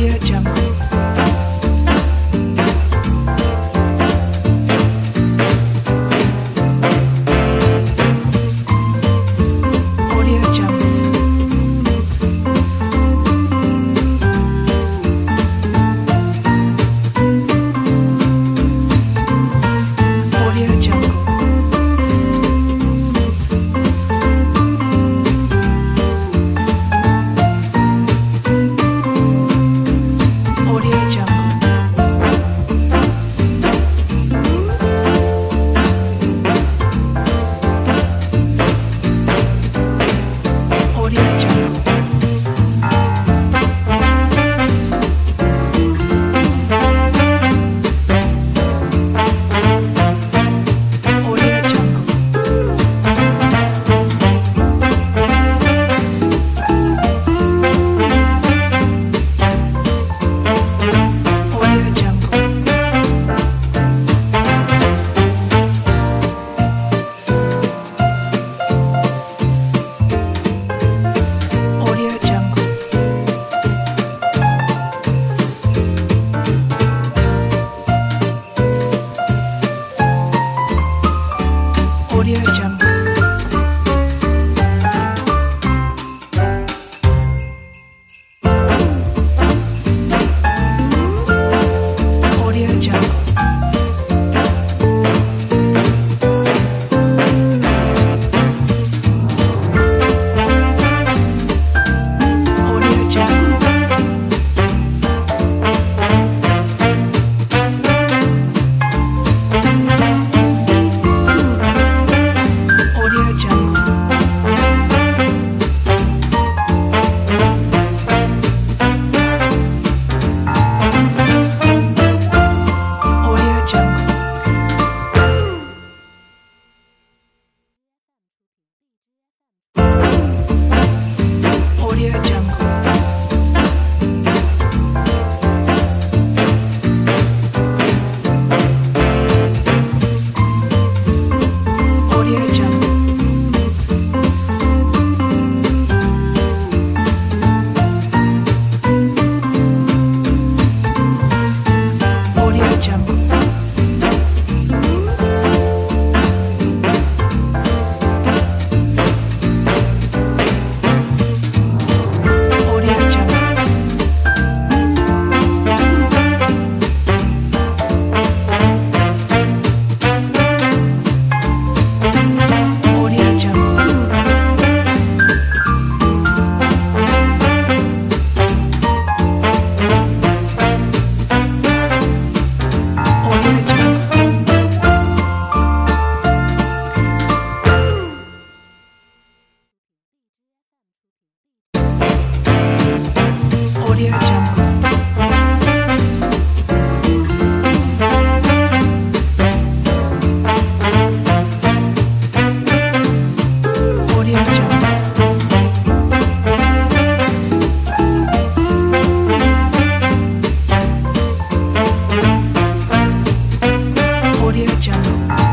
Audio Jungle. Audio Jungle. show.